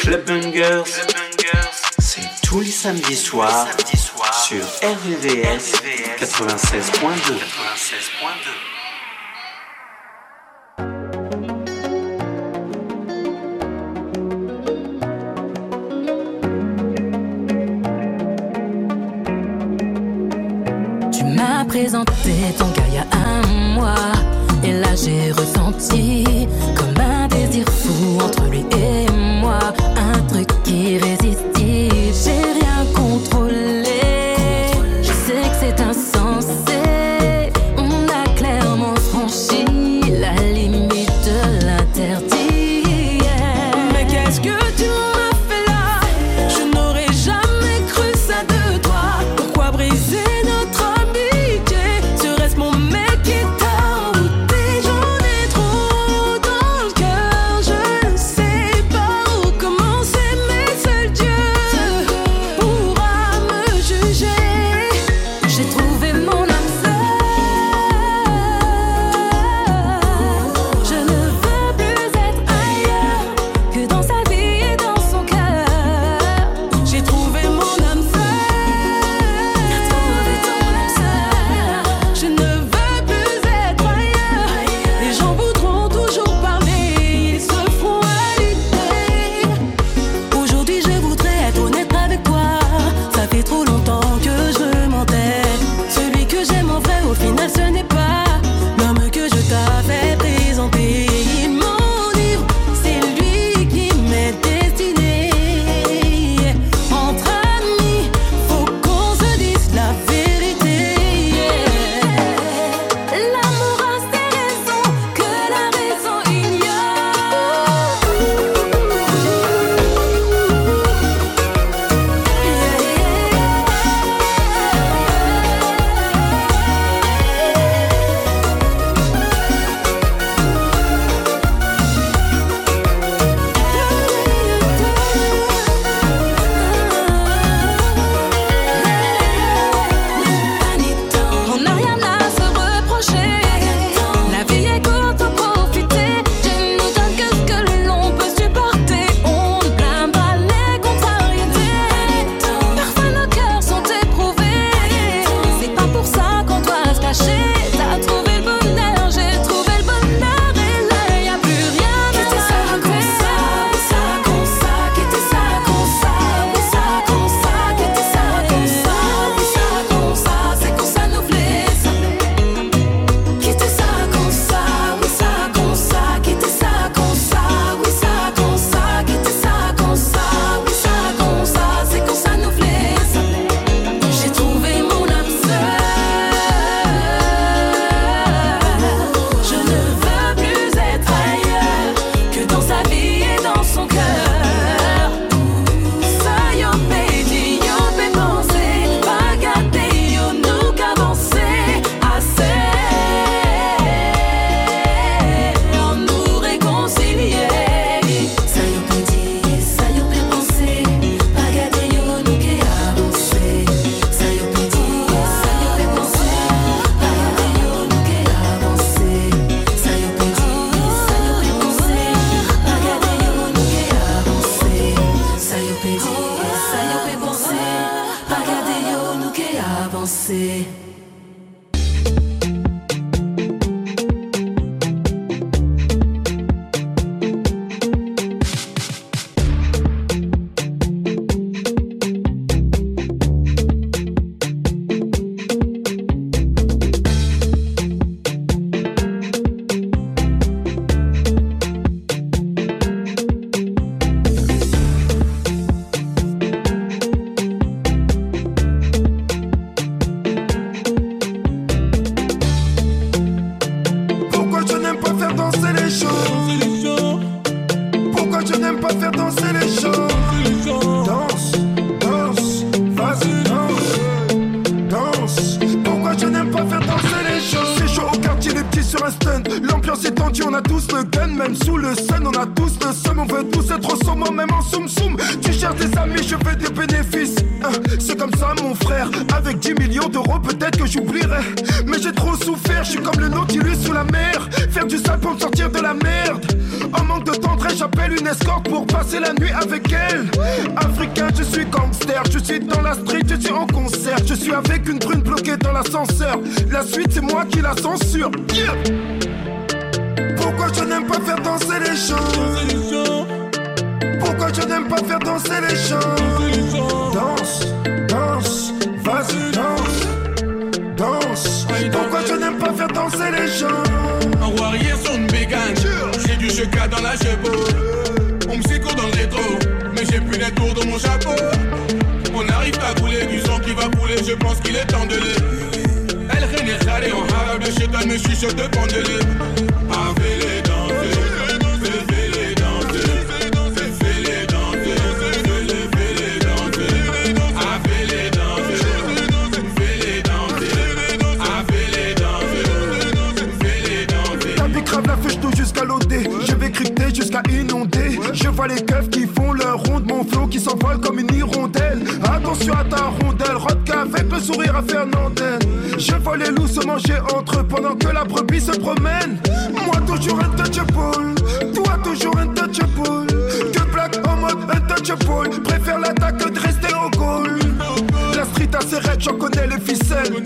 Clubbangers, c'est tous les samedis soirs soir sur RVVS 96.2. Tu m'as présenté ton gars il y a un mois, et là j'ai ressenti entre lui et qu'il est temps de les. Elle rené râlée en arabe. Le chétan me chuchote de pendeler. Avec les danser. Jusqu'à inonder Je vois les keufs qui font leur ronde Mon flow qui s'envole comme une hirondelle. Attention à ta rondelle Rodka avec le sourire à antenne Je vois les loups se manger entre eux Pendant que la brebis se promène. Moi toujours untouchable. Toi toujours untouchable. Que black en mode untouchable. Préfère l'attaque que de rester au goal. La street a ses j'en connais les ficelles.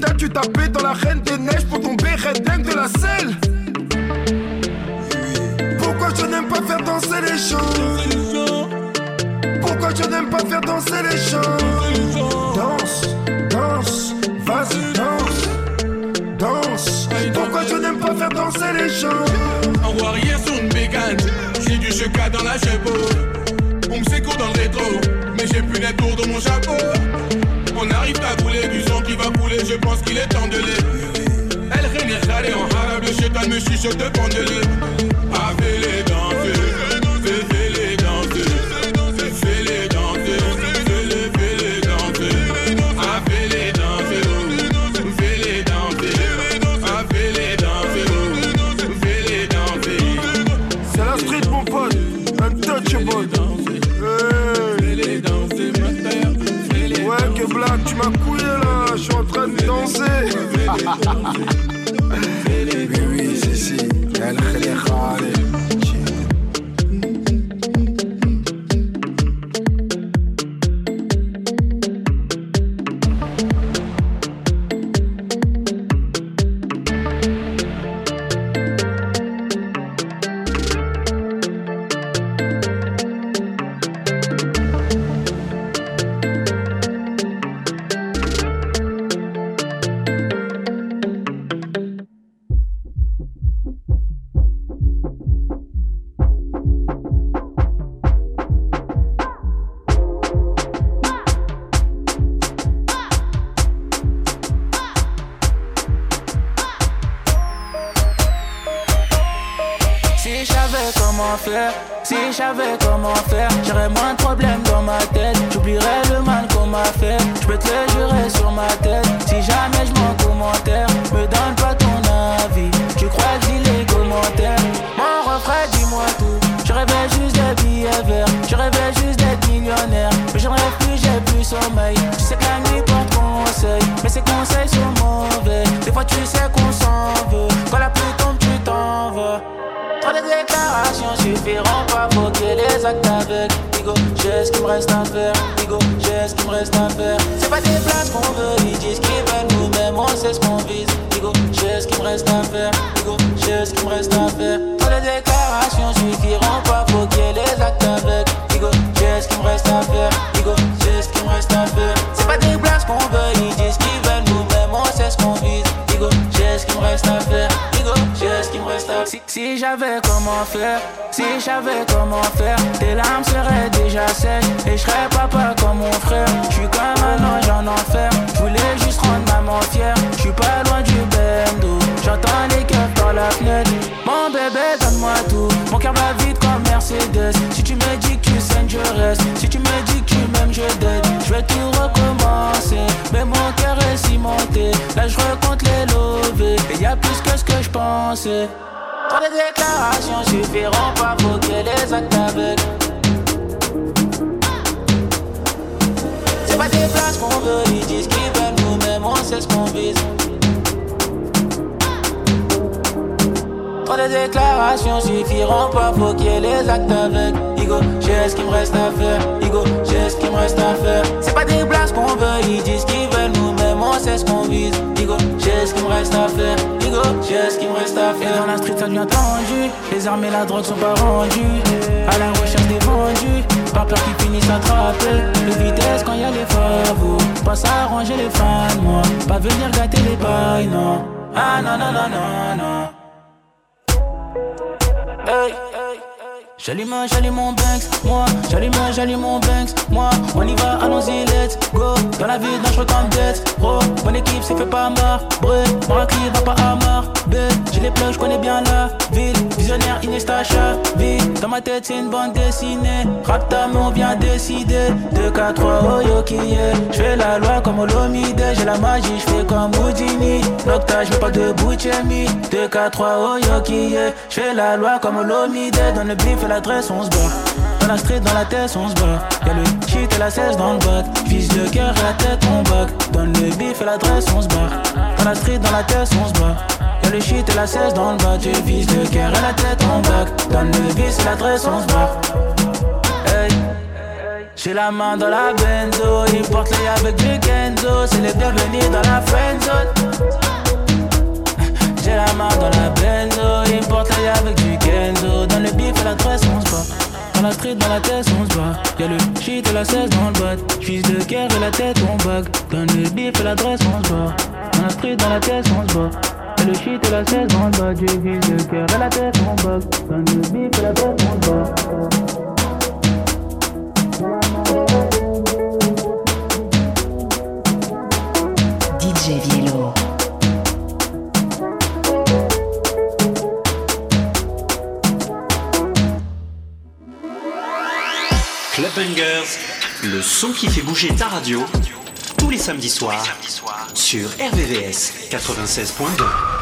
T'as dû taper dans la reine des neiges pour tomber red dingue de la selle Pourquoi je n'aime pas faire danser les gens Pourquoi je n'aime pas faire danser les gens Danse, danse, vas-y danse, danse Pourquoi je n'aime pas faire danser les gens Un warrior sur une bégane. J'ai du cheka dans la chevaux. On me secoue dans le rétro. Mais j'ai plus les tours dans mon chapeau. On arrive à couler du sang qui va couler. Je pense qu'il est temps de les. Elle rené râlée en arabe. Le chétan me chuchote de Mon cœur va vite comme Mercedes. Si tu me dis que tu saignes je reste Si tu me dis que tu m'aimes je t'aide Je vais tout recommencer. Mais mon cœur est cimenté. Là je recompte les lovés. Et y a plus que ce que je pensais. Trop de déclarations suffiront pas pour que les actes avec C'est pas des places qu'on veut, ils disent qu'ils veulent nous-mêmes, on sait ce qu'on vise Trop de déclarations suffiront pas, faut qu'il y ait les actes avec. Igo, j'ai ce qu'il me reste à faire. Igo, j'ai ce qu'il me reste à faire. C'est pas des blagues qu'on veut, ils disent qu'ils veulent nous-mêmes, on sait ce qu'on vise. Igo, j'ai ce qu'il me reste à faire. Igo, j'ai ce qu'il me reste à faire. Et dans la street, ça devient tendu. Les armes et la drogue sont pas rendues. À la recherche des vendus. Pas peur qu'ils finissent attrapés. Le vitesse quand y a les favos. Pas s'arranger les fans, moi. Pas venir gâter les bails, non. Ah non, non, non, non, non. Hey. J'allume, j'allume mon Banks, moi. J'allume, j'allume mon Banks, moi. On y va, allons-y, let's go. Dans la vie, dangereux comme Death, bro. Mon équipe s'est fait pas marre, bref Marquis va pas à Marbet J'ai les je connais bien la ville. Visionnaire, Iniesta, Xavi Dans ma tête, c'est une bande dessinée. Rap mais on vient décider 2, 4, 3, oh yo qui est. J'fais la loi comme Olomide. J'ai la magie, j'fais comme Houdini. Nocta, j'mets pas de Bouchemi. 2, 4, 3, oh yo qui est. J'fais la loi comme Olomide. Dans le bif l'adresse, on se bat dans la street, dans la tête, on se bat. Y'a le shit et la cesse dans le bac. Fils de cœur et la tête, on bac. Donne le bif et l'adresse, on se bat. Dans la street, dans la tête, on se bat. Y'a le shit et la cesse dans le bac. J'ai fils de cœur et la tête, on bac. Donne le bif et l'adresse, on se bat. Hey. J'ai la main dans la benzo, il porte les avec du Kenzo, c'est les bienvenus dans la friendzone. J'ai la main dans la benzo, il porte avec du Kenzo, dans le bif et l'adresse on se bat. Dans la street, dans la tête, on se bat. Y'a le shit et la cesse dans le bat. Fils de cœur et la tête, on bug. Donne le bif et l'adresse, on se bat. Dans la street, dans la tête, on se bat. Y'a le shit et la cesse dans le bat. J'ai fils de cœur et la tête, on bug. Donne le bif et l'adresse, on se bat. Bangers, le son qui fait bouger ta radio, tous les samedis soirs, sur RVVS 96.2.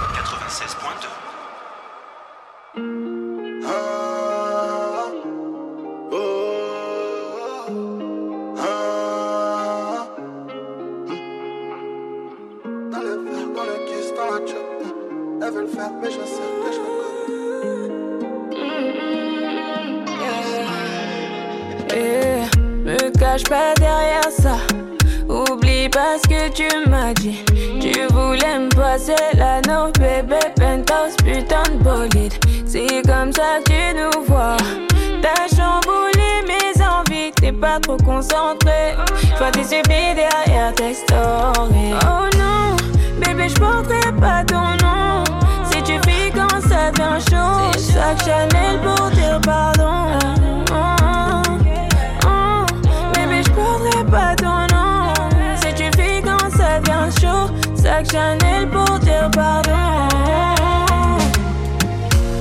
Chanel pour dire pardon.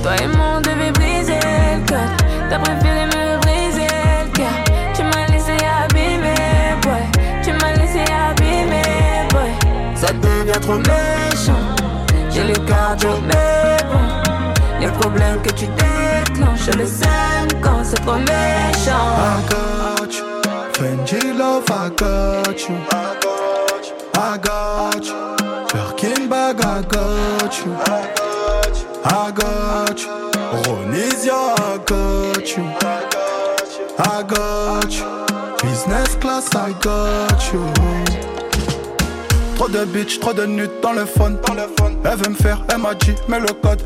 Toi et moi, on devait briser le code. T'as préféré me briser le cœur. Tu m'as laissé abîmer, boy. Tu m'as laissé abîmer, boy. Ça devient trop méchant. J'ai le cardio, mais bon. Les problèmes que tu déclenches, je le sème quand c'est trop méchant. I got you. Fendi love, I got you. I got you. Birkin bag, I got you. I got you. I got you. I got you. Business class, I got you. Trop de bitch, trop de nudes dans le phone. Elle veut me faire, elle m'a dit, mets le code.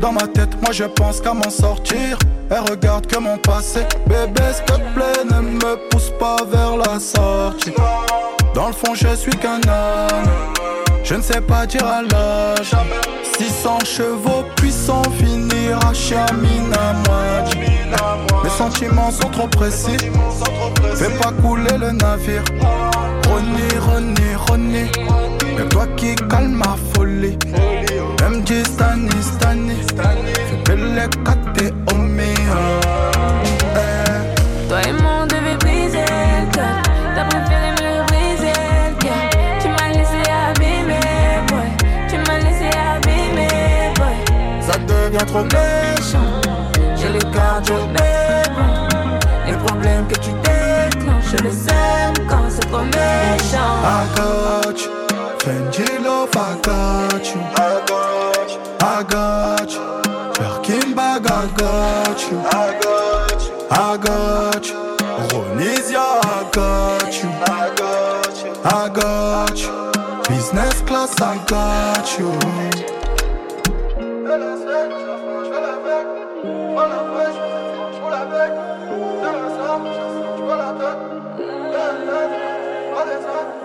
Dans ma tête, moi je pense qu'à m'en sortir. Elle regarde que mon passé. Bébé, s'il te plaît, ne me pousse pas vers la sortie. Dans le fond, je suis qu'un homme. Je ne sais pas dire à l'âge. 600 chevaux puissants finir à Chaminamouadj. Mes sentiments sont trop précis. Fais pas couler le navire. Ronnie, Ronnie, Ronnie. Mais toi qui calme ma folie. MJ Stani, Stani. Fais belle kate omia. Toi Trop méchant. J'ai le cardio, mais bon. Les problèmes que tu déclenches, je le sème quand c'est trop méchant. I got you. Fendi love, I got you. I got you. Birkin bag, I got you. I got you. I got you. Ronisia, I got you. I got you. I got you. Business class, I got you. Je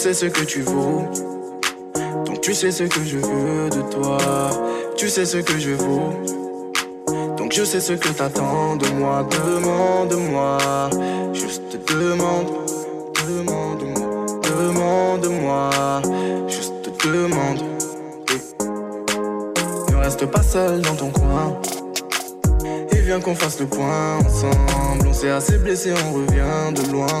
sais ce que tu vaux. Donc tu sais ce que je veux de toi. Tu sais ce que je vaux. Donc je sais ce que t'attends de moi. Demande-moi. Juste demande. Demande-moi. Demande-moi. Juste demande. Ne reste pas seul dans ton coin. Et viens qu'on fasse le point ensemble. On s'est assez blessé, on revient de loin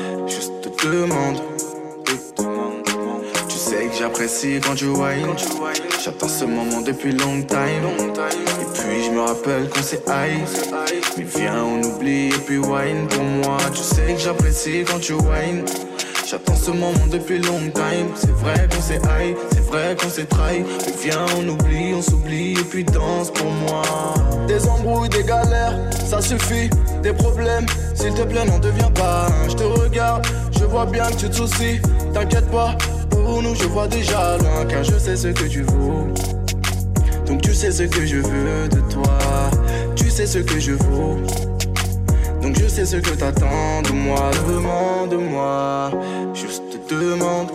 Tu sais que j'apprécie quand tu whine. J'attends ce moment depuis long time. Et puis je me rappelle qu'on s'est high. Mais viens, on oublie et puis wine pour moi. Tu sais que j'apprécie quand tu whine. J'attends ce moment depuis long time. C'est vrai qu'on s'est high, c'est vrai qu'on s'est trahi. Mais viens, on oublie, on s'oublie et puis danse pour moi. Des embrouilles, des galères, ça suffit. Des problèmes, s'il te plaît, n'en deviens pas. Je te regarde, vois bien que tu te soucies. T'inquiète pas, pour nous, je vois déjà loin. Car je sais ce que tu vaux. Donc tu sais ce que je veux de toi. Tu sais ce que je vaux. Donc je sais ce que t'attends de moi, demande-moi, juste demande,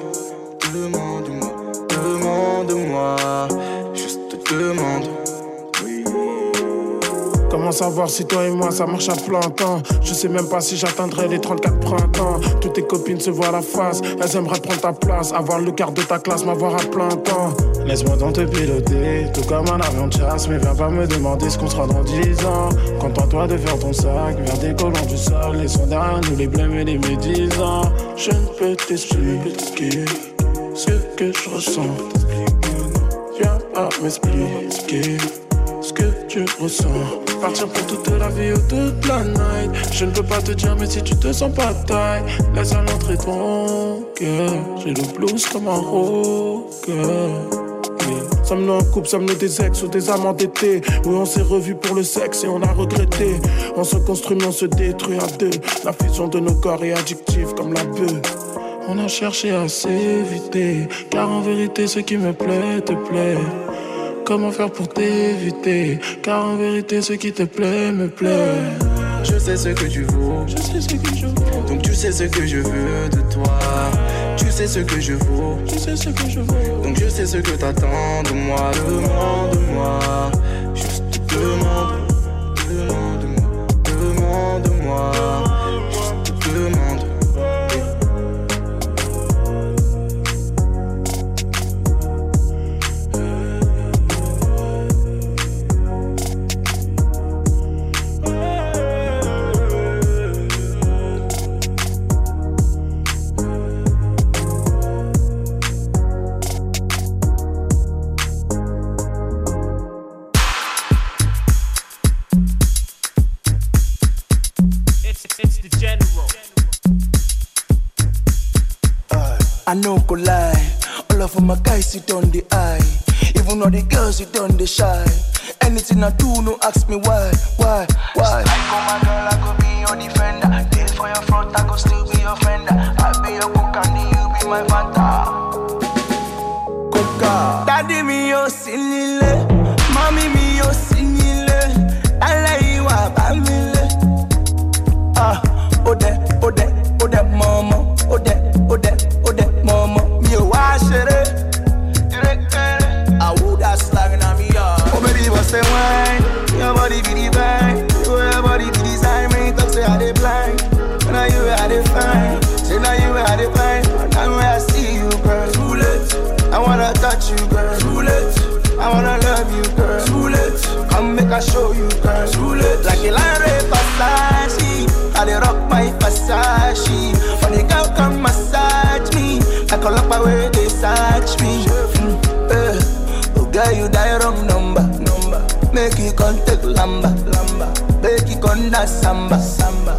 demande-moi, demande-moi, juste demande. Savoir si toi et moi ça marche à plein temps? Je sais même pas si j'atteindrai les 34 printemps. Toutes tes copines se voient la face, elles aimeraient prendre ta place, avoir le quart de ta classe, m'avoir à plein temps. Laisse-moi donc te piloter, tout comme un avion de chasse, mais viens pas me demander ce qu'on sera dans 10 ans. Contente-toi de faire ton sac, vers des colons du sol, laissons derrière nous les blêmes et les médisants. Je ne peux t'expliquer ce que je ressens. Viens pas m'expliquer ce que tu ressens. Partir pour toute la vie ou toute la night. Je ne peux pas te dire, mais si tu te sens pas taille, laisse à l'entrée ton cœur. J'ai le blues comme un rocker. Sommes-nous en couple, sommes-nous des ex ou des amants d'été Oui, on s'est revus pour le sexe et on a regretté. On se construit, mais on se détruit à deux. La fusion de nos corps est addictive comme la bœuf. On a cherché à s'éviter, car en vérité, ce qui me plaît te plaît. Comment faire pour t'éviter? Car en vérité, ce qui te plaît me plaît. Je sais ce que tu vaux. Je sais ce que je vaux. Donc tu sais ce que je veux de toi. Tu sais ce que je vaux. Sais ce que je vaux. Donc je sais ce que t'attends de moi. Demande-moi. Juste demande. Demande-moi. Demande-moi. a two no swear you die wrong number. number. Make you contact Lamba. Lamba. Make you contact Samba. Samba.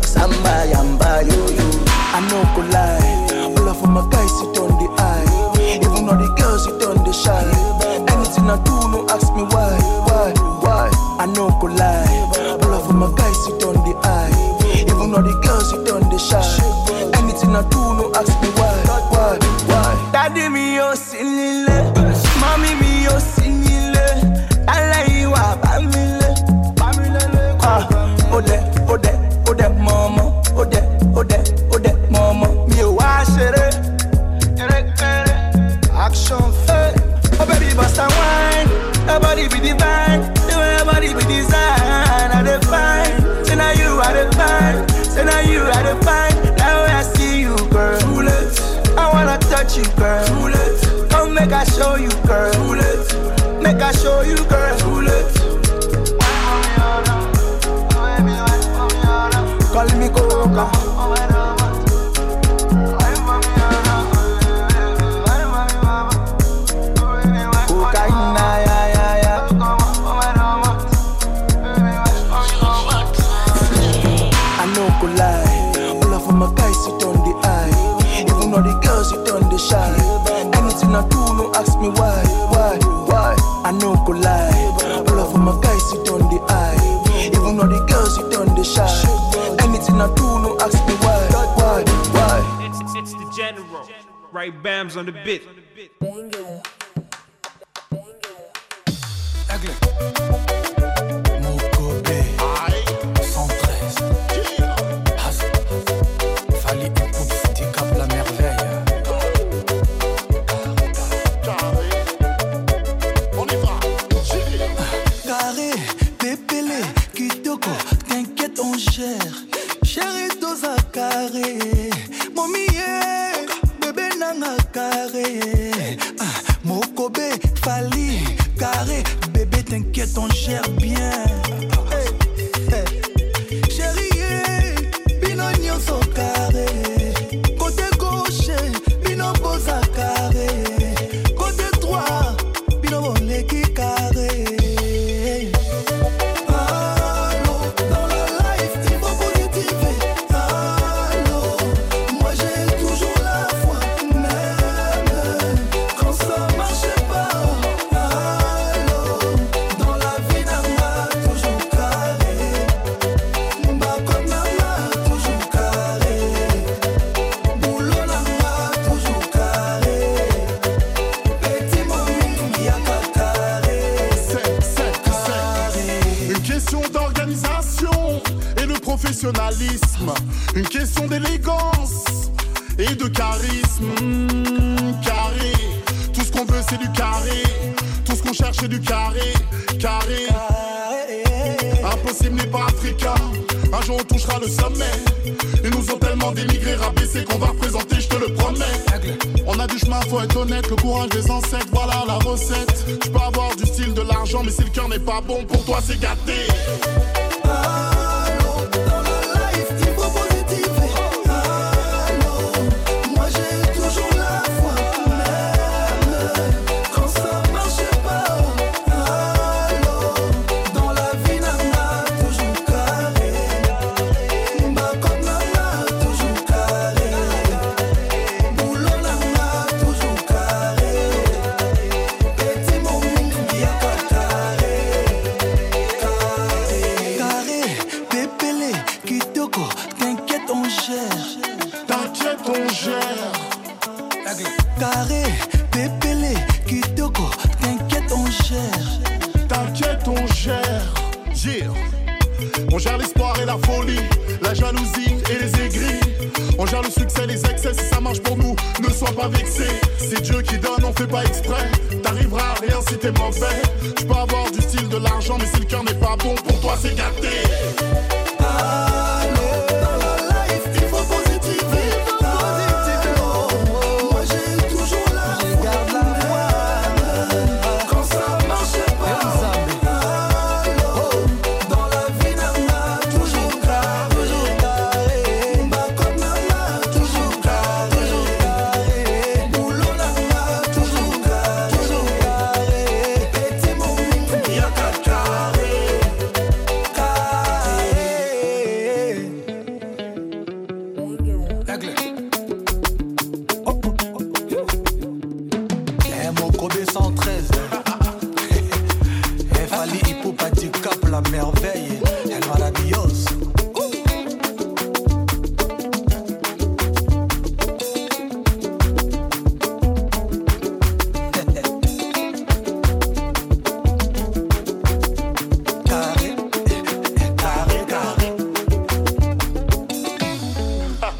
Bams on the bit.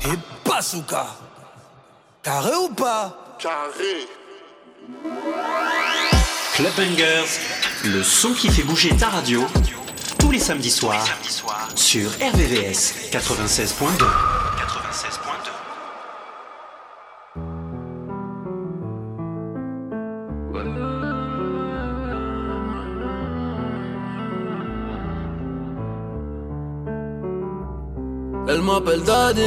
Et bazooka. Carré ou pas? Carré. Club Bangers, le son qui fait bouger ta radio, tous les samedis soirs, sur RVVS 96.2. m'appelle Daddy.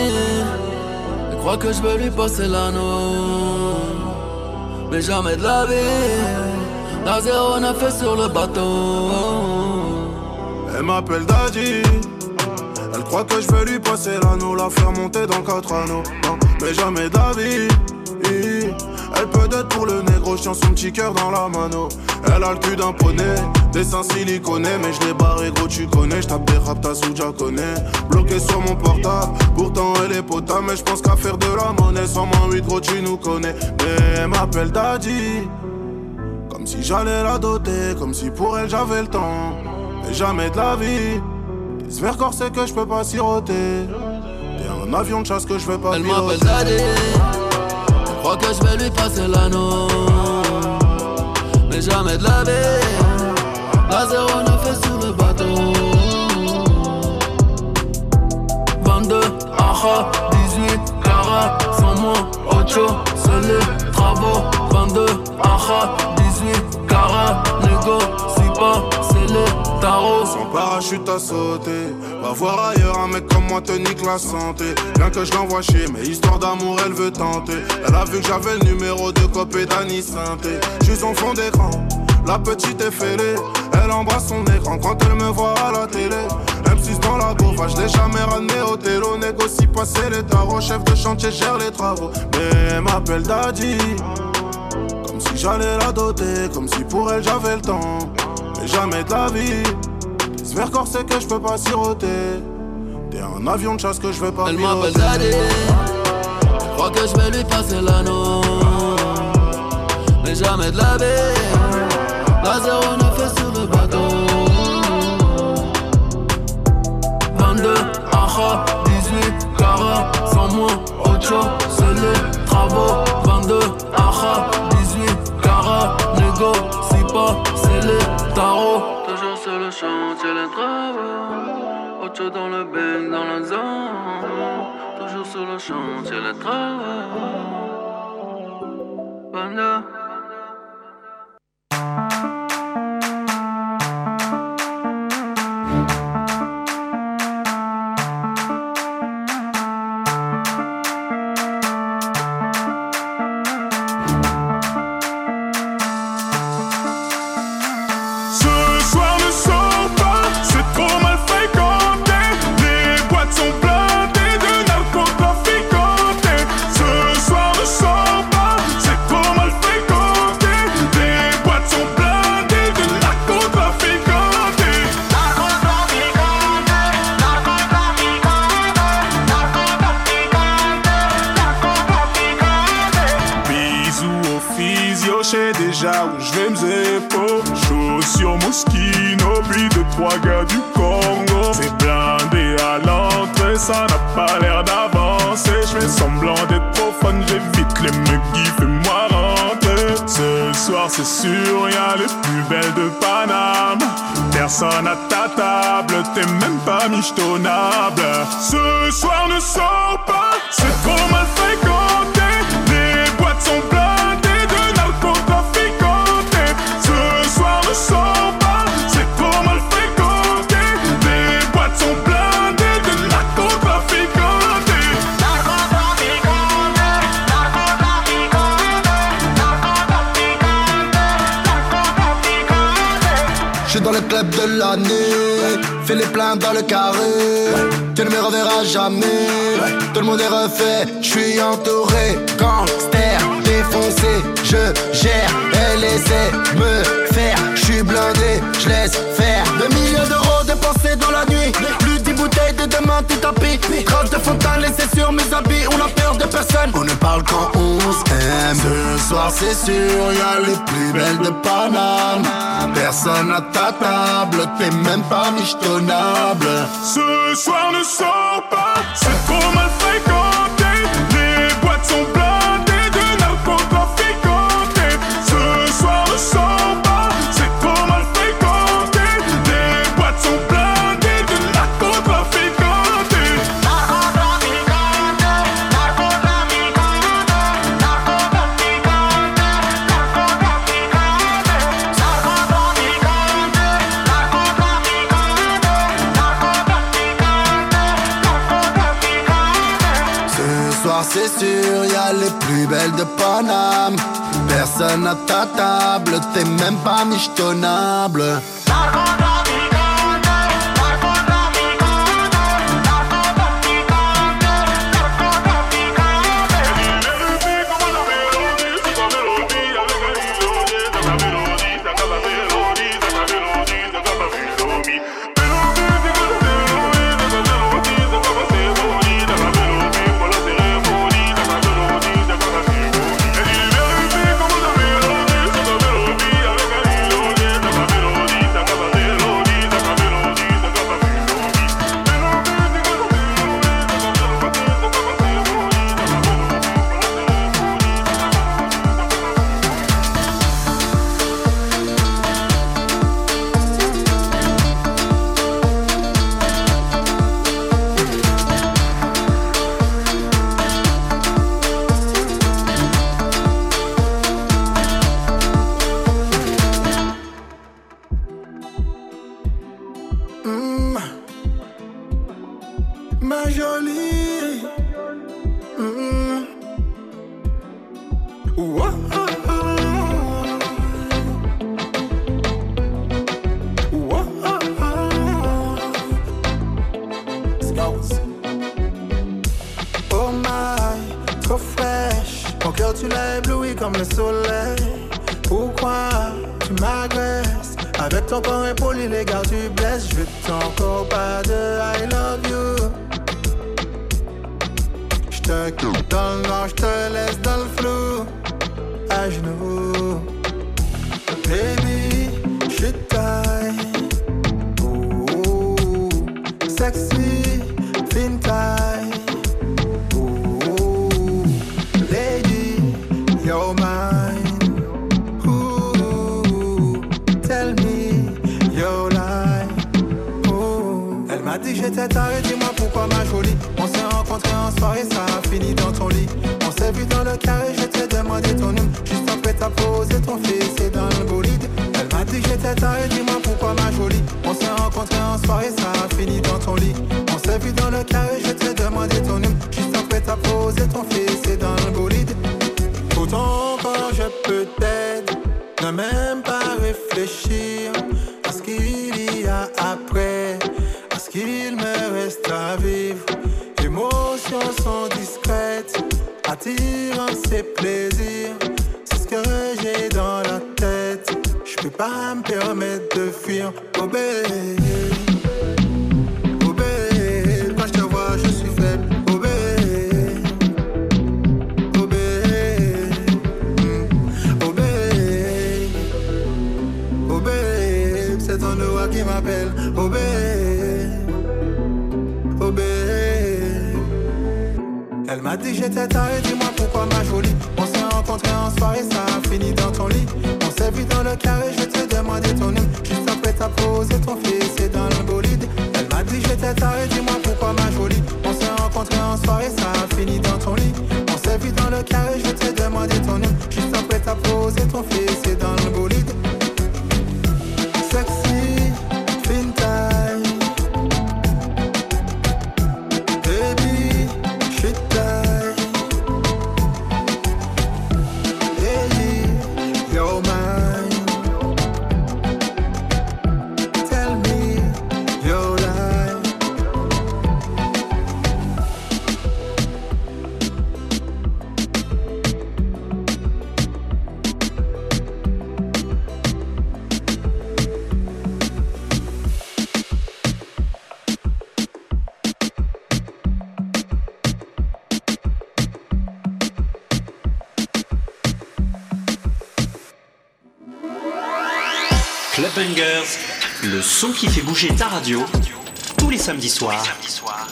Elle croit que je veux lui passer l'anneau. Mais jamais de la vie. La zéro n'a fait sur le bateau. Elle m'appelle Daddy. Elle croit que je vais lui passer l'anneau, la faire monter dans quatre anneaux. Mais jamais d'avis. Elle peut être pour le négro, chien son petit cœur dans la mano. Elle a le cul d'un poney, des seins siliconés, mais je l'ai barré gros, tu connais. J'tape des rap, ta déjà connais. Bloqué sur mon portable, pourtant elle est potable, mais je pense qu'à faire de la monnaie. Sans moins 8 gros, tu nous connais. Mais elle m'appelle Daddy. Comme si j'allais la doter, comme si pour elle j'avais le temps. Mais jamais de la vie. J'espère c'est que je peux pas siroter. T'es un avion de chasse que je vais pas Elle m'appelle Daddy. Elle croit que je vais lui passer l'anneau. Mais jamais de la vie. La zéro n'a fait sur le bateau. 22, aha, 18, cara, sans moi, ocho, c'est les travaux. 22, aha, 18, cara, négo, si pas, c'est les tarots. Sans parachute à sauter. Va voir ailleurs un mec comme moi te nique la santé. Bien que je l'envoie chier, mais histoire d'amour elle veut tenter. Elle a vu que j'avais le numéro de copé d'Annie Synthé. Je suis en fond d'écran, la petite est fêlée. Elle embrasse son écran quand elle me voit à la télé. M6 dans la gauva, je l'ai jamais ramené au télo. Négocie passer les tarots, chef de chantier gère les travaux. Mais elle m'appelle Daddy. Comme si j'allais la doter, comme si pour elle j'avais le temps. Mais jamais de la vie. J'espère c'est que je peux pas siroter. T'es un avion de chasse que je vais pas Elle m'appelle Daddy. Croit que je vais lui passer l'anneau. Mais jamais de la vie. La zéro n'a fait aha, 18, cara, sans moi, ocho, c'est les travaux. 22, aha, 18, cara, négo, si pas, c'est les tarots. Toujours sur le chantier, les travaux. Ocho dans le bang, dans la zone. Toujours sur le chantier, les travaux. 22. c'est sûr, y'a les plus belles de Paname. Personne à ta table, t'es même pas michetonnable. Ce soir ne sors pas, c'est trop Fais les pleins dans le carré, tu ne me reverras jamais. Tout le monde est refait, je suis entouré. Gangster, défoncé, je gère. Elle essaie me faire, je suis blindé, je laisse faire. Deux millions d'euros dépensés dans la nuit bouteille de demain tout tapis. Trace de fontaine laissée sur mes habits On a peur de personne. On ne parle qu'en on s'aime Ce soir c'est sûr Y'a les plus belles de Paname. Personne à ta table T'es même pas michetonnable Ce soir ne sors pas. C'est trop mal à ta table, t'es même pas michetonnable. target le son qui fait bouger ta radio, tous les samedis soirs,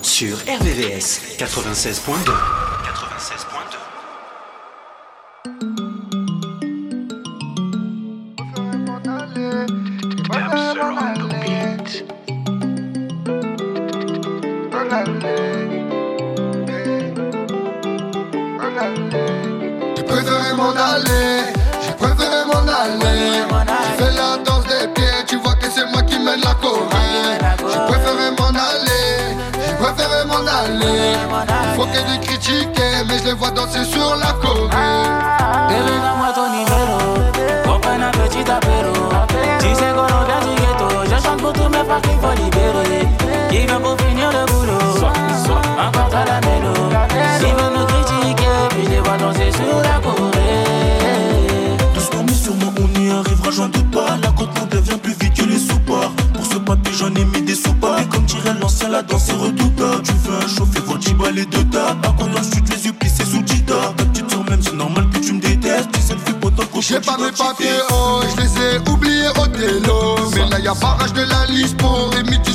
sur RVVS 96.2. Que de critiquer, mais je les vois danser sur la Corée. Bébé, donne-moi ton numéro. On prenne un petit apéro. Tu sais qu'on vient du ghetto. Je chante pour tous mes frères qu'il faut libérer. Qui vient pour finir le boulot? Encore à la mélo. S'ils veulent nous critiquer, puis je les vois danser sur la Corée. Doucement mais sûrement on y arrivera, j'en doute pas. La côte nous devient plus vite que les soupards. Pour ce papier j'en ai mis des soupes. Mais comme dirait l'ancien, la danse est redoutable. Tu veux un chauffe et voir Jiba les deux tables. Par contre sud, les yeux plissés sous Jita. Ta petite soeur même, c'est normal que tu me détestes. Tu sais le fait pourtant qu'on J'ai pas mes papiers, oh, je les ai oubliés au télo. Mais là y'a barrage de la liste pour Émitis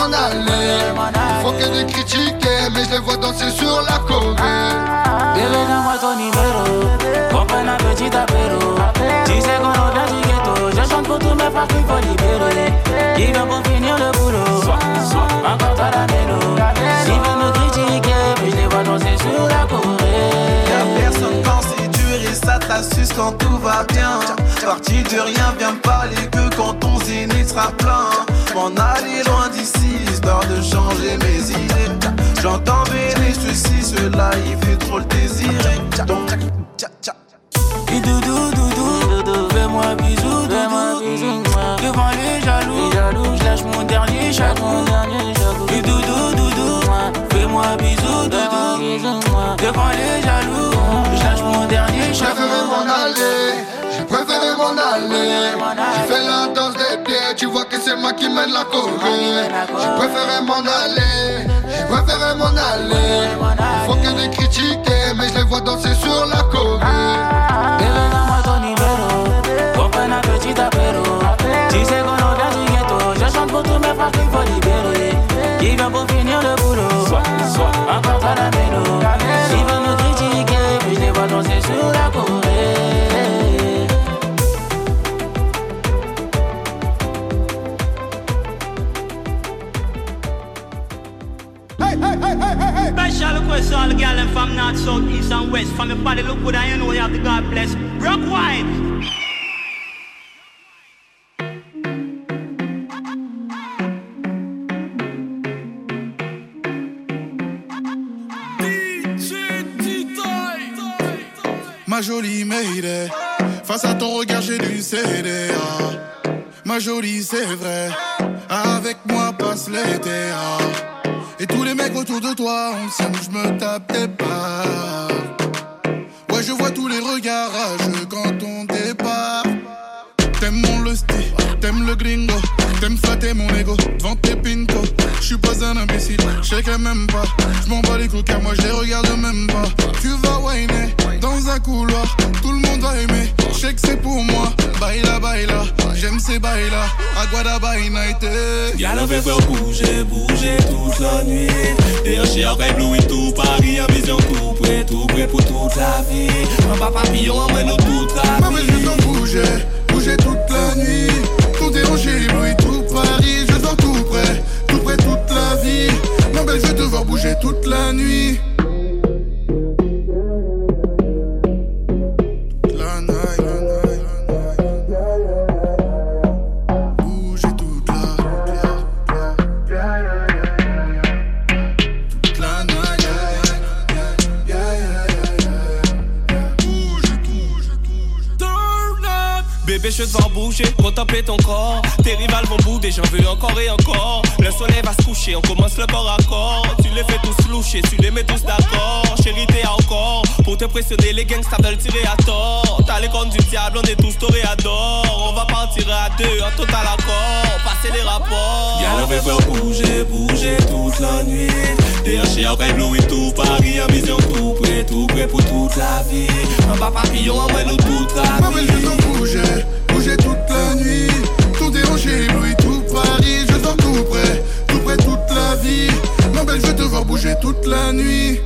m'en aller. Faut que de critiquer, mais je les vois danser sur la Corée. Bébé, donne-moi ton numéro. On prenne un petit apéro. Tu sais qu'on vient du ghetto. Je chante pour tous mes frères qu'il faut libérer. Qui vient pour finir le boulot? Encore à la mélo. S'ils veulent nous critiquer, puis je les vois danser sur la Corée. Y'a personne quand c'est dur et ça t'assuste quand tout va bien. Parti de rien, viens me parler que quand ton zénith sera plein. M'en aller loin d'ici, histoire de changer mes idées. J'entends béné ceci, cela, il fait trop le désirer. Donc, tcha, tcha. Et doudou, doudou, doudou, fais-moi bisou, doudou. Devant les jaloux, je lâche mon dernier chapeau. Et doudou, doudou, fais-moi doudou. Devant les jaloux, je lâche mon dernier J'ai préféré m'en aller, j'ai préféré m'en aller. J'ai fait la danse des pieds, tu vois que c'est moi qui mène la Corée. J'ai préféré m'en aller, j'ai préféré m'en aller. Faut que de critiquer, mais je les vois danser sur la Corée. Bébé, donne-moi ton numéro. Prenne un petit apéro. Tu sais qu'on vient du ghetto. Je chante pour tous mes frères qu'il faut libérer. Qui vient pour finir le boulot. Encore à la mélo. S'ils veulent nous critiquer, puis je from north, south, east and west. From your body look good and you know you have the God bless. Rock wine. Face à ton regard j'ai céder. ah. Ma jolie c'est vrai, avec moi passe l'été. Et tous les mecs autour de toi, on s'aime, je me tape des barres. Ouais, je vois tous les regards rageux quand on départ. T'aimes mon le style, t'aimes le gringo. T'aimes flatter mon ego devant tes pinko. J'suis pas un imbécile, qu'elle m'aime pas. J'm'en bats les couilles car moi j'les regarde même pas. Tu vas whiner dans un couloir, tout le monde va aimer. J'sais que c'est pour moi. Baila, baila, j'aime ces baila. Aguada baina été. Y'a la fait faire bouger, bouger toute la nuit. Chien qui éblouit tout Paris, en vision tout près, tout près pour toute la vie. Un bas papillon emmène nous toute la Maman, je veux bouger, bouger toute la nuit. Tout éblouit tout Paris. Je sors tout près, Je veux te voir bouger toute la nuit. Devoir bouger, contempler ton corps. Tes rivales vont bouder, j'en veux encore et encore. Le soleil va se coucher, on commence le corps à corps. Tu les fais tous loucher, tu les mets tous d'accord. Chérie, t'es encore. Pour te pressionner, les gangsters veulent tirer à tort. T'as les comptes du diable, on est tous toréadors. On va partir à deux, en total accord. Passer les rapports. Y'a fait faire bouger, bouger toute la nuit. Chien qui éblouit tout Paris, en vision tout près, tout près pour toute la vie. Un bas papillon, emmène nous toute la Ma toute la nuit. Tout déranger, éblouit tout Paris. Je sors tout près, tout près toute la vie. Ma belle, je veux te voir bouger toute la nuit.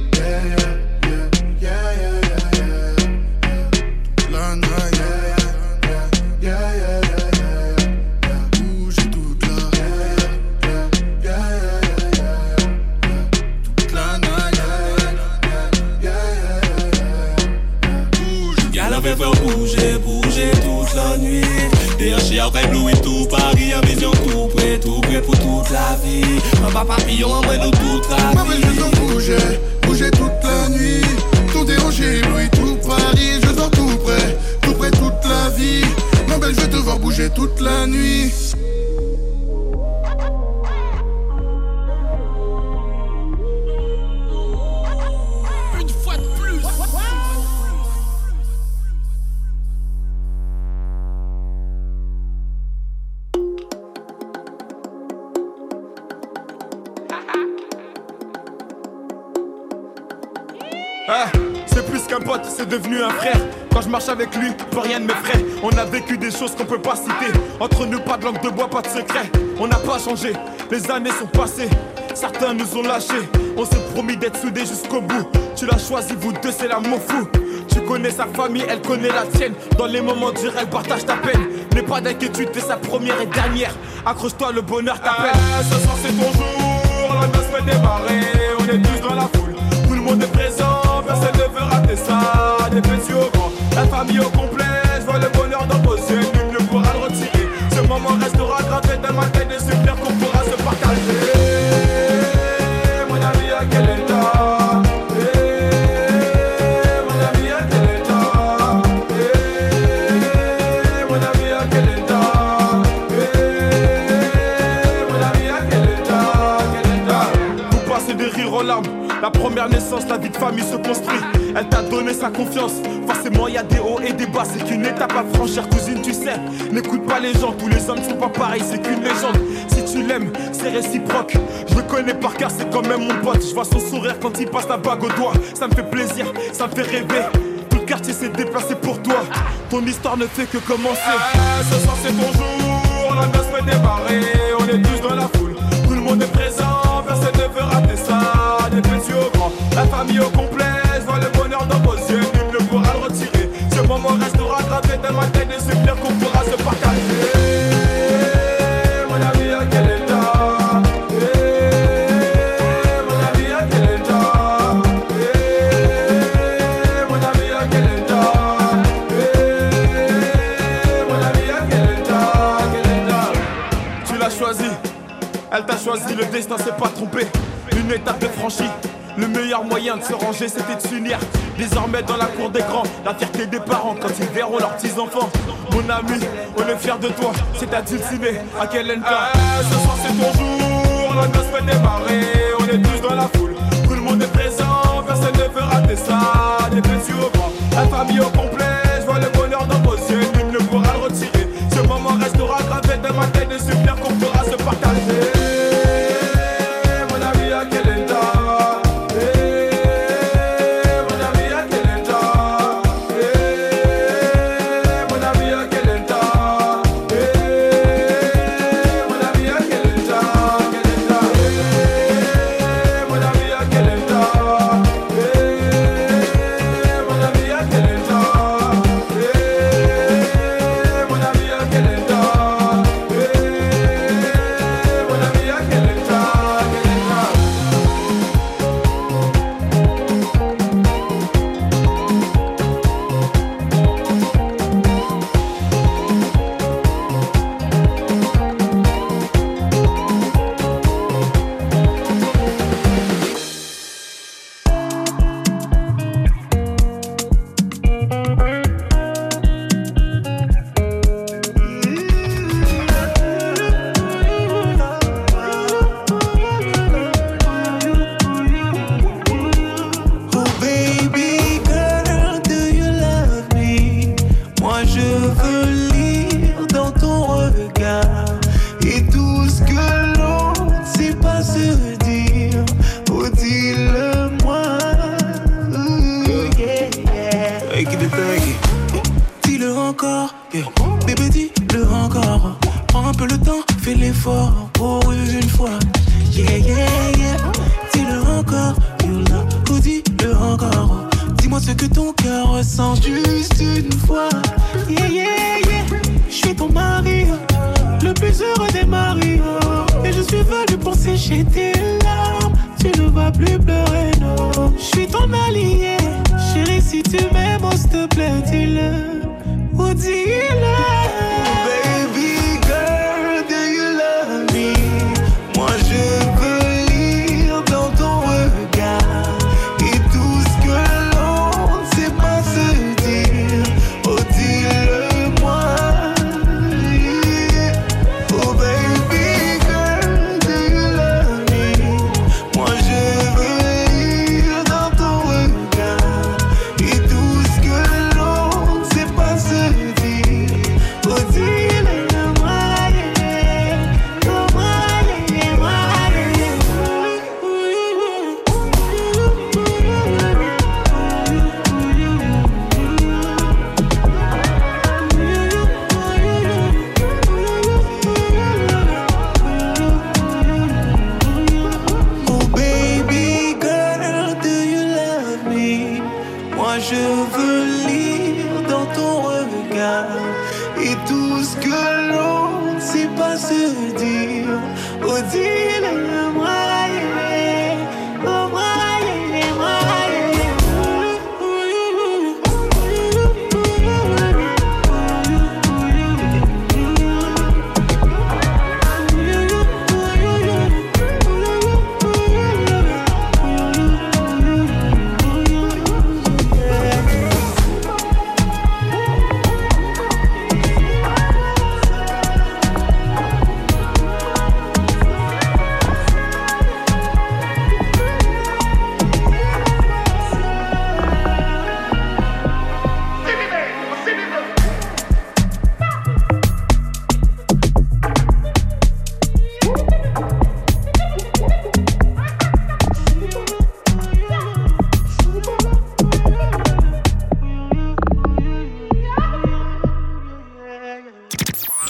Un chien qui éblouit tout Paris, en vision tout près, tout près pour toute la vie. Un bas papillon, nous toute la Ma belle, je veux bouger, bouger toute la nuit. Tout déranger, éblouit tout Paris. Je tout près, tout près toute la vie. Ma belle, je veux te voir bouger toute la nuit. Quand je marche avec lui, plus rien ne m'effraie. On a vécu des choses qu'on peut pas citer. Entre nous, pas de langue de bois, pas de secret. On n'a pas changé, les années sont passées. Certains nous ont lâchés. On s'est promis d'être soudés jusqu'au bout. Tu l'as choisi, vous deux, c'est l'amour fou. Tu connais sa famille, elle connaît la tienne. Dans les moments durs, elle partage ta peine. N'aie pas d'inquiétude, t'es sa première et dernière. Accroche-toi, le bonheur t'appelle. Ah, ce soir, c'est la démarrer. On est tous dans la foule, tout le monde est présent. Des la famille au complet. Je vois le bonheur vos yeux, ne pourra le retirer. Ce moment restera gravé dans ma tête et c'est clair qu'on pourra se partager. Mon ami, à quel état? Eh, Mon ami, à quel état? Eh, Mon ami, à quel état? Eh, Mon ami, à quel état? Vous passez des rires aux larmes la première naissance, la vie de famille se construit. Elle t'a donné sa confiance. Forcément, y a des hauts et des bas. C'est qu'une étape à franchir, cousine, tu sais. N'écoute pas les gens, tous les hommes sont pas pareils. C'est qu'une légende. Si tu l'aimes, c'est réciproque. Je le connais par cœur, c'est quand même mon pote. Je vois son sourire quand il passe la bague au doigt. Ça me fait plaisir, ça me fait rêver. Tout le quartier s'est déplacé pour toi. Ton histoire ne fait que commencer. ce soir, c'est ton jour. La noce peut démarrer. On est tous dans la foule. Tout le monde est présent. Personne ne veut rater ça. Des petits au grand, la famille au complet. Destin s'est pas trompé. Une étape de franchie. Le meilleur moyen de se ranger, c'était de s'unir. Désormais, dans la cour des grands, la fierté des parents quand ils verront leurs petits-enfants. Mon ami, on est fiers de toi, c'est à dulciné, à quel état Ce soir, c'est ton jour, la noce peut démarrer. On est tous dans la foule, tout le monde est présent, personne ne veut rater ça. Des petits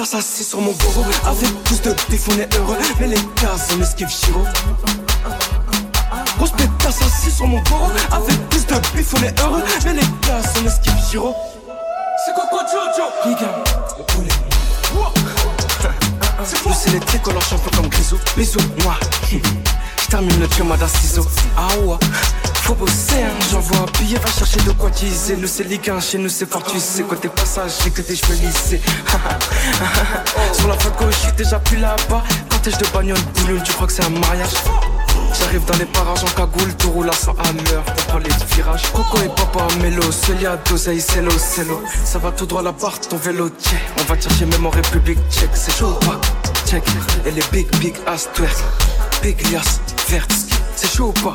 R9. Grosse pétasse assis sur mon goro Avec plus de on est heureux. Mais les cases on esquive Chiro. Grosse pétasse assis sur mon goro Avec plus de bif on est heureux. Mais les cases on esquive Chiro. C'est Coco Jojo. Liga, le poulet. Nous c'est les tricolores champions comme Grisou Bisous, moi. J'termine le chemin d'un ciseau. Ah ouais hein, j'envoie un billet, va chercher de quoi teaser. Nous c'est Ligue 1, chez nous c'est fort, tu sais Côté passage, j'ai que tes cheveux lissés. Sur la fois gauche, je suis déjà plus là-bas. Je de bagnole, boulogne, tu crois que c'est un mariage? J'arrive dans les parages en cagoule, tout roule à 100 à l'heure. Pour prendre les virages. Coco et papa mélo, Celia, d'oseille, c'est l'eau. Ça va tout droit là-bas, ton vélo, check. On va chercher même en République tchèque, c'est chaud ou pas? Check. Et les big, big ass twerk. Big lias, vert, c'est chaud ou pas?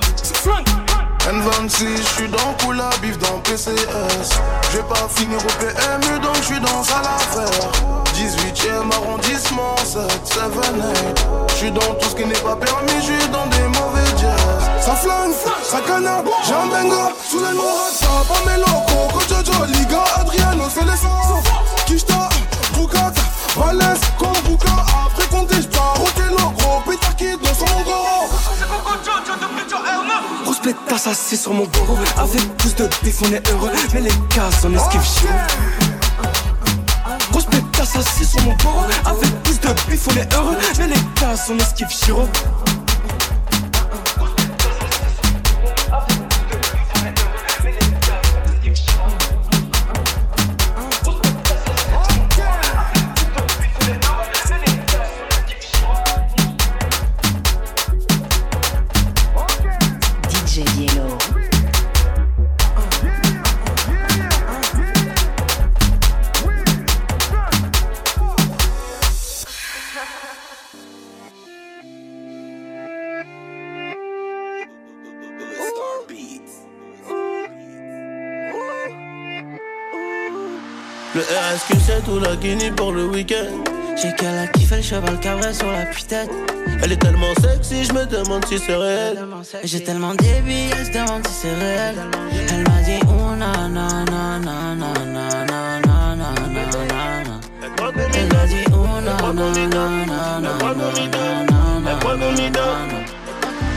N26, je suis dans Kula, bif dans PCS. Je vais pas finir au PMU, donc je suis dans à l'affaire. 18ème arrondissement, 7, 7, 8. Je suis dans tout ce qui n'est pas permis, je suis dans des mauvais jazz. Ça flingue, ça canard, j'ai un benga sous ça pas mes locaux. Coach Liga, Adriano, c'est les sens. Kishta, Bukata, Valens, Kombuka. Après compter, j'pars télo, gros pétard qui pétasse assis sur mon goro Avec plus de bif on est heureux. Mais les cases on esquive Chiro Grosse pétasse assis sur mon goro Avec plus de bif on est heureux. Mais les cases on esquive Chiro Ou la Guinée pour le week-end. J'ai qu'elle a kiffé le cheval cabré sur la tête Elle est tellement sexy, je me demande si c'est réel. J'ai tellement des billets, elle se demande si c'est réel. Elle m'a dit oh na na na na na na na na na na. Elle m'a dit oh na na na na na na na na.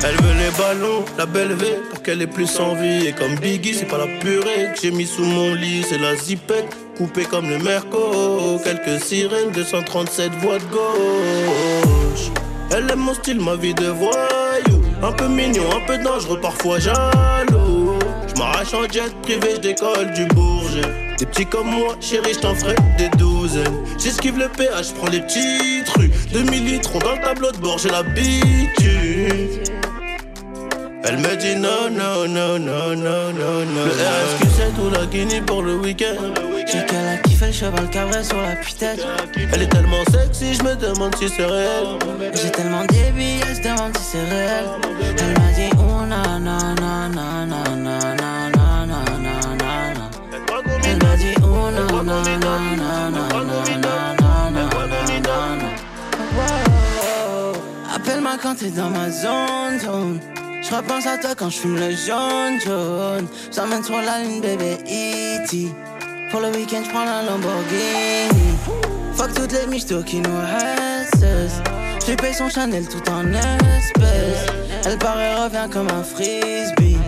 Elle veut les ballons, la belle V, pour qu'elle ait plus envie. Et comme Biggie, c'est pas la purée que j'ai mis sous mon lit, c'est la zipette, coupée comme le Merco. Quelques sirènes, 237 voix de gauche. Elle aime mon style, ma vie de voyou. Un peu mignon, un peu dangereux, parfois jaloux. Je m'arrache en jet privé, je décolle du Bourget. Des petits comme moi, chérie, je t'en ferai des douzaines. J'esquive le péage, je prends les petites rues. 2000 litres dans le tableau de bord, j'ai l'habitude. Elle me dit non, non, non, non, non, non, non. Le c'est ou la Guinée pour le week-end. J'ai qu'elle a kiffé le cheval cabré sur la tête Elle est tellement sexy, je me demande si c'est réel. J'ai tellement des billets, elle se demande si c'est réel. Elle m'a dit oh na na na na na na na na. Elle m'a dit oh. Appelle-moi quand t'es dans ma zone. Je repense à toi quand je fume le jaune, jaune. J'emmène sur la lune, bébé E.T. Pour le week-end, je prends la Lamborghini. Fuck toutes les michtos qui nous restent. Je paye son Chanel tout en espèces. Elle part et revient comme un frisbee.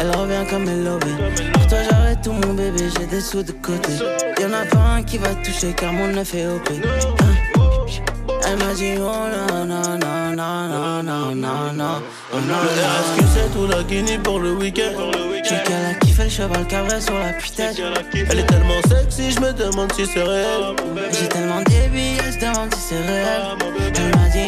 Elle revient comme elle lobby. Pour toi, j'arrête tout mon bébé, j'ai des sous de côté. Y'en a pas un qui va toucher car mon neuf est OP. Elle m'a dit oh non, non, non, non, non, non, non, non. Oh, Le RSQ c'est ou la Guinée pour le week-end. J'ai qu'elle a kiffé le cheval cabré sur la tête Elle est tellement sexy, je me demande si c'est réel. J'ai tellement elle se demande si c'est réel. Elle m'a dit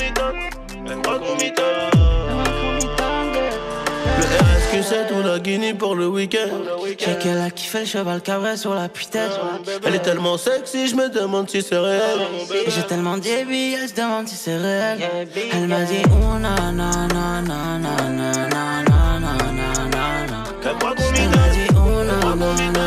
elle croit qu'on m'étonne, elle croit qu'on m'étonne. Le RSQ c'est tout la Guinée pour le week-end. J'ai qu'elle a kiffé le cheval cabré sur la putain. Elle est tellement sexy, je me demande si c'est réel. Et J'ai tellement dit billes, je demande si c'est réel. Elle m'a dit oh na na na na na na na na na na na na. Elle m'a dit oh na na na na na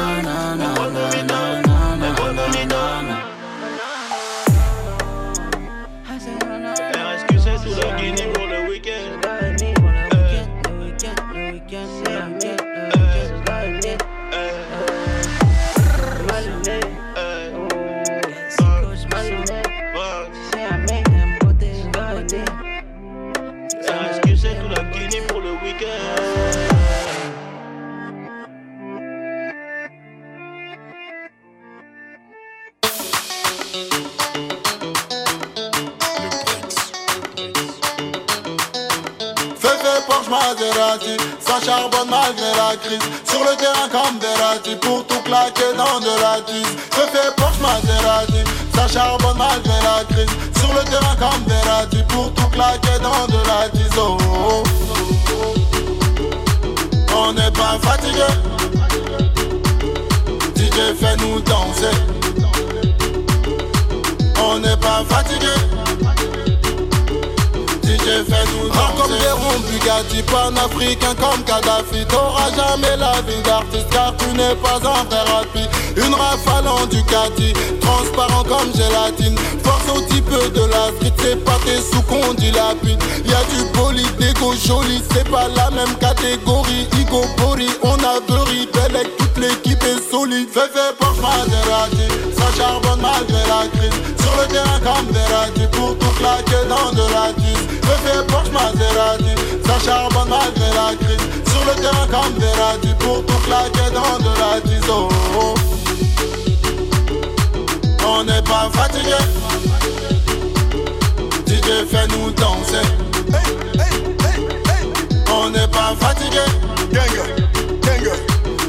Maserati, ça charbonne malgré la crise. Sur le terrain comme Verratti, pour tout claquer dans de la tise. Féfé Porsche Maserati, ça charbonne malgré la crise. Sur le terrain comme Verratti, pour tout claquer dans de la tise. Oh, oh. On n'est pas fatigué. DJ fait-nous danser. On n'est pas fatigué. DJ fais-nous danser. comme des ronds Bugatti Panafricain comme Kadhafi. T'auras jamais la vie d'artiste Car tu n'es pas un vrai rapide Une rafale en Ducati Transparent comme gélatine. Force au type de la street C'est pas tes sous qu'on dilapide Y'a du bolide, d'égo joli C'est pas la même catégorie. Igo Bori, on a beurre Bellec, toute l'équipe est solide. Fais fait Porsche Maserati Ça charbonne malgré la crise. Sur le terrain comme Verratti Pour tout claquer dans de la tise Fais fait Porsche Maserati Ça charbonne malgré la crise. Sur le terrain comme Verratti. Pour tout claquer dans de la tise oh. On n'est pas fatigué. DJ fais-nous danser. On n'est pas fatigué.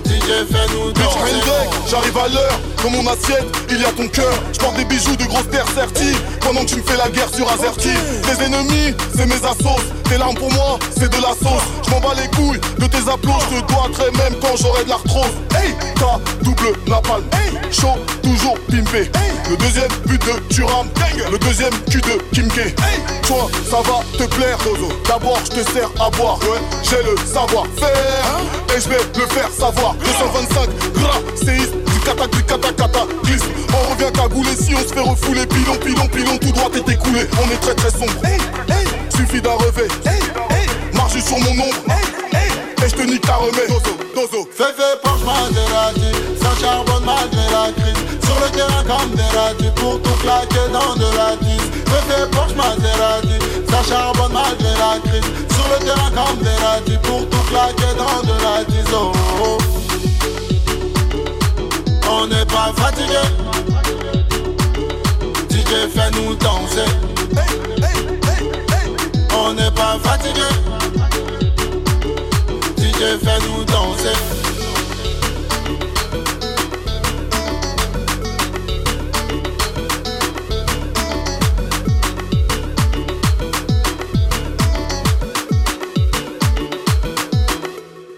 DJ fais-nous danser. J'arrive à l'heure, dans mon assiette, il y a ton cœur. Je porte des bijoux de grosse terre sertie, pendant que tu me fais la guerre sur Azerty. Tes ennemis, c'est mes assos. Tes larmes pour moi, c'est de la sauce. Je m'en bats les couilles de tes applaudissements, je te dois très même quand j'aurai de l'arthrose. Hey, ta double napalm, chaud, toujours pimpé. Le deuxième but de Turam, le deuxième cul de Kimke. Toi, ça va te plaire. D'abord, je te sers à boire, ouais, j'ai le savoir-faire. Et je vais le faire savoir. 225 gras, séisme, kata, du kata, cataclysme. On revient cagoulé si on se fait refouler. Pilon, pilon, pilon, tout droit est écoulé. On est très très sombre. Suffit d'un revêt. Marche sur mon ombre. Et je te nique ta remède. Dozo, dozo. Fais fait Porsche Maserati Ça charbonne malgré la crise Sur le terrain comme Verratti Pour tout claquer dans de la tise Fais fait Porsche Maserati Ça charbonne malgré la crise Sur le terrain comme Verratti Pour tout claquer dans de la tise oh, oh. On n'est pas fatigué. DJ fais-nous danser. On n'est pas fatigué. DJ fais-nous danser.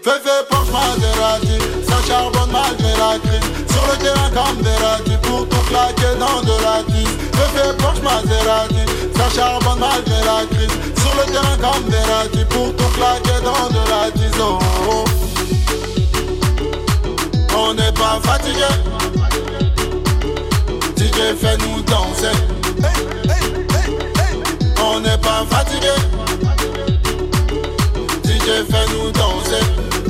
Fais fait Porsche Maserati Ça charbonne malgré la crise sur le terrain comme Verratti Pour tout claquer dans de la crise Je oh, fais Porsche Maserati Ça charbonne malgré la crise Sur le terrain comme Verratti Pour tout claquer dans de la crise oh, oh. On n'est pas fatigué. DJ fait nous danser. On n'est pas fatigué. DJ fait nous danser.